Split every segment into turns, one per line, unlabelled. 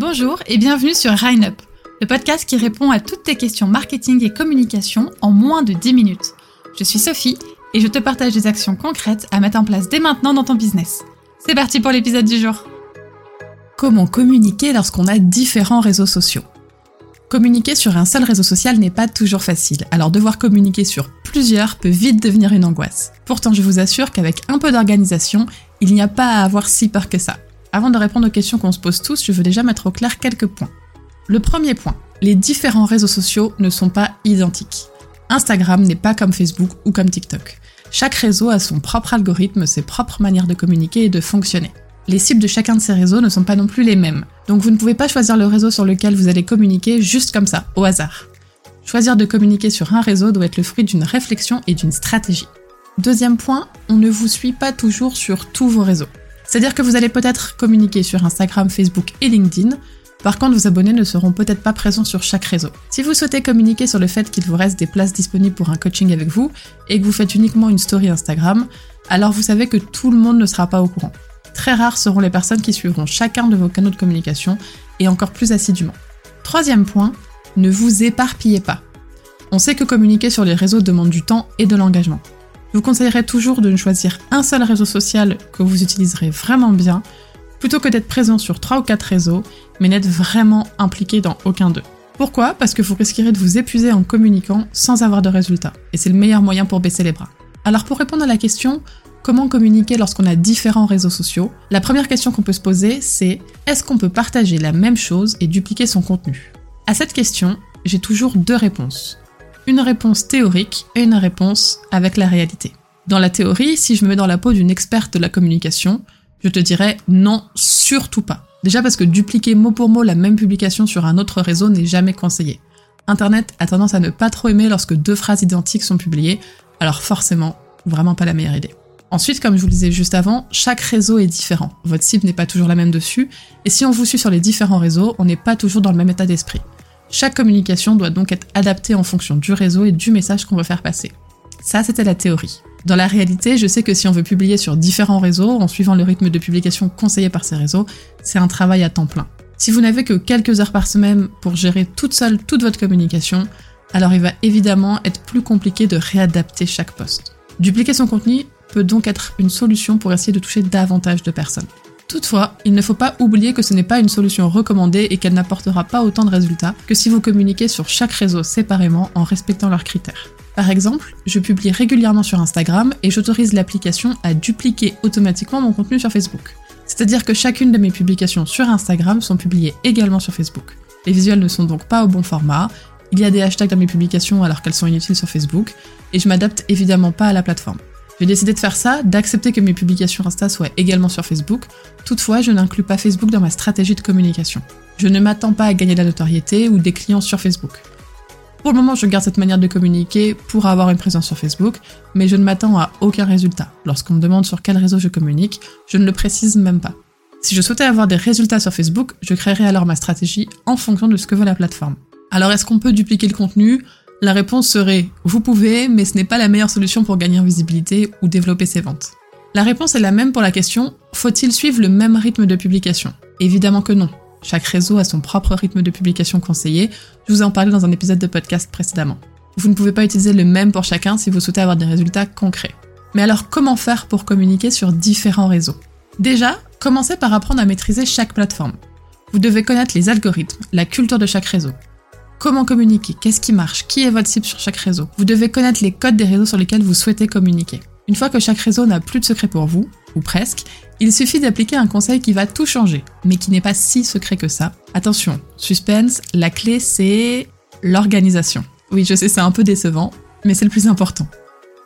Bonjour et bienvenue sur Rhine Up, le podcast qui répond à toutes tes questions marketing et communication en moins de 10 minutes. Je suis Sophie et je te partage des actions concrètes à mettre en place dès maintenant dans ton business. C'est parti pour l'épisode du jour. Comment communiquer lorsqu'on a différents réseaux sociaux? Communiquer sur un seul réseau social n'est pas toujours facile, alors devoir communiquer sur plusieurs peut vite devenir une angoisse. Pourtant, je vous assure qu'avec un peu d'organisation, il n'y a pas à avoir si peur que ça. Avant de répondre aux questions qu'on se pose tous, je veux déjà mettre au clair quelques points. Le premier point, les différents réseaux sociaux ne sont pas identiques. Instagram n'est pas comme Facebook ou comme TikTok. Chaque réseau a son propre algorithme, ses propres manières de communiquer et de fonctionner. Les cibles de chacun de ces réseaux ne sont pas non plus les mêmes, donc vous ne pouvez pas choisir le réseau sur lequel vous allez communiquer juste comme ça, au hasard. Choisir de communiquer sur un réseau doit être le fruit d'une réflexion et d'une stratégie. Deuxième point, on ne vous suit pas toujours sur tous vos réseaux. C'est-à-dire que vous allez peut-être communiquer sur Instagram, Facebook et LinkedIn, par contre, vos abonnés ne seront peut-être pas présents sur chaque réseau. Si vous souhaitez communiquer sur le fait qu'il vous reste des places disponibles pour un coaching avec vous et que vous faites uniquement une story Instagram, alors vous savez que tout le monde ne sera pas au courant. Très rares seront les personnes qui suivront chacun de vos canaux de communication et encore plus assidûment. Troisième point, ne vous éparpillez pas. On sait que communiquer sur les réseaux demande du temps et de l'engagement. Je vous conseillerais toujours de ne choisir un seul réseau social que vous utiliserez vraiment bien, plutôt que d'être présent sur 3 ou 4 réseaux, mais n'être vraiment impliqué dans aucun d'eux. Pourquoi? Parce que vous risquerez de vous épuiser en communiquant sans avoir de résultats, et c'est le meilleur moyen pour baisser les bras. Alors pour répondre à la question, comment communiquer lorsqu'on a différents réseaux sociaux, la première question qu'on peut se poser, c'est est-ce qu'on peut partager la même chose et dupliquer son contenu? À cette question, j'ai toujours deux réponses une réponse théorique et une réponse avec la réalité. Dans la théorie, si je me mets dans la peau d'une experte de la communication, je te dirais non, surtout pas. Déjà parce que dupliquer mot pour mot la même publication sur un autre réseau n'est jamais conseillé. Internet a tendance à ne pas trop aimer lorsque deux phrases identiques sont publiées, alors forcément, vraiment pas la meilleure idée. Ensuite, comme je vous le disais juste avant, chaque réseau est différent. Votre cible n'est pas toujours la même dessus, et si on vous suit sur les différents réseaux, on n'est pas toujours dans le même état d'esprit. Chaque communication doit donc être adaptée en fonction du réseau et du message qu'on veut faire passer. Ça, c'était la théorie. Dans la réalité, je sais que si on veut publier sur différents réseaux, en suivant le rythme de publication conseillé par ces réseaux, c'est un travail à temps plein. Si vous n'avez que quelques heures par semaine pour gérer toute seule toute votre communication, alors il va évidemment être plus compliqué de réadapter chaque poste. Dupliquer son contenu peut donc être une solution pour essayer de toucher davantage de personnes. Toutefois, il ne faut pas oublier que ce n'est pas une solution recommandée et qu'elle n'apportera pas autant de résultats que si vous communiquez sur chaque réseau séparément en respectant leurs critères. Par exemple, je publie régulièrement sur Instagram et j'autorise l'application à dupliquer automatiquement mon contenu sur Facebook. C'est-à-dire que chacune de mes publications sur Instagram sont publiées également sur Facebook. Les visuels ne sont donc pas au bon format, il y a des hashtags dans mes publications alors qu'elles sont inutiles sur Facebook, et je m'adapte évidemment pas à la plateforme. J'ai décidé de faire ça, d'accepter que mes publications Insta soient également sur Facebook. Toutefois, je n'inclus pas Facebook dans ma stratégie de communication. Je ne m'attends pas à gagner de la notoriété ou des clients sur Facebook. Pour le moment, je garde cette manière de communiquer pour avoir une présence sur Facebook, mais je ne m'attends à aucun résultat. Lorsqu'on me demande sur quel réseau je communique, je ne le précise même pas. Si je souhaitais avoir des résultats sur Facebook, je créerais alors ma stratégie en fonction de ce que veut la plateforme. Alors est-ce qu'on peut dupliquer le contenu? La réponse serait vous pouvez, mais ce n'est pas la meilleure solution pour gagner en visibilité ou développer ses ventes. La réponse est la même pour la question faut-il suivre le même rythme de publication? Évidemment que non. Chaque réseau a son propre rythme de publication conseillé, je vous en parlais dans un épisode de podcast précédemment. Vous ne pouvez pas utiliser le même pour chacun si vous souhaitez avoir des résultats concrets. Mais alors comment faire pour communiquer sur différents réseaux? Déjà, commencez par apprendre à maîtriser chaque plateforme. Vous devez connaître les algorithmes, la culture de chaque réseau, Comment communiquer Qu'est-ce qui marche Qui est votre cible sur chaque réseau Vous devez connaître les codes des réseaux sur lesquels vous souhaitez communiquer. Une fois que chaque réseau n'a plus de secret pour vous, ou presque, il suffit d'appliquer un conseil qui va tout changer, mais qui n'est pas si secret que ça. Attention, suspense, la clé c'est l'organisation. Oui, je sais, c'est un peu décevant, mais c'est le plus important.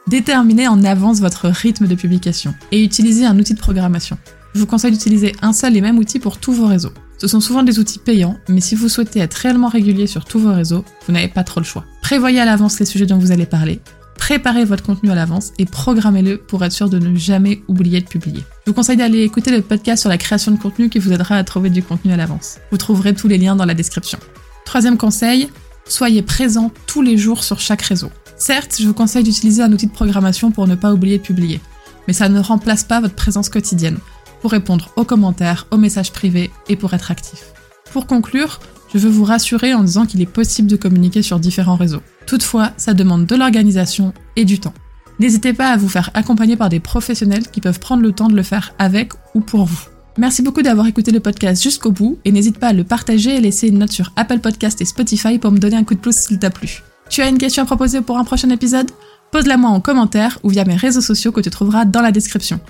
Déterminez en avance votre rythme de publication et utilisez un outil de programmation. Je vous conseille d'utiliser un seul et même outil pour tous vos réseaux. Ce sont souvent des outils payants, mais si vous souhaitez être réellement régulier sur tous vos réseaux, vous n'avez pas trop le choix. Prévoyez à l'avance les sujets dont vous allez parler, préparez votre contenu à l'avance et programmez-le pour être sûr de ne jamais oublier de publier. Je vous conseille d'aller écouter le podcast sur la création de contenu qui vous aidera à trouver du contenu à l'avance. Vous trouverez tous les liens dans la description. Troisième conseil, soyez présent tous les jours sur chaque réseau. Certes, je vous conseille d'utiliser un outil de programmation pour ne pas oublier de publier, mais ça ne remplace pas votre présence quotidienne pour répondre aux commentaires, aux messages privés et pour être actif. Pour conclure, je veux vous rassurer en disant qu'il est possible de communiquer sur différents réseaux. Toutefois, ça demande de l'organisation et du temps. N'hésitez pas à vous faire accompagner par des professionnels qui peuvent prendre le temps de le faire avec ou pour vous. Merci beaucoup d'avoir écouté le podcast jusqu'au bout et n'hésite pas à le partager et laisser une note sur Apple Podcast et Spotify pour me donner un coup de pouce s'il t'a plu. Tu as une question à proposer pour un prochain épisode? Pose-la moi en commentaire ou via mes réseaux sociaux que tu trouveras dans la description.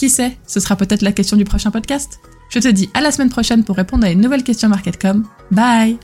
Qui sait, ce sera peut-être la question du prochain podcast. Je te dis à la semaine prochaine pour répondre à une nouvelle question Marketcom. Bye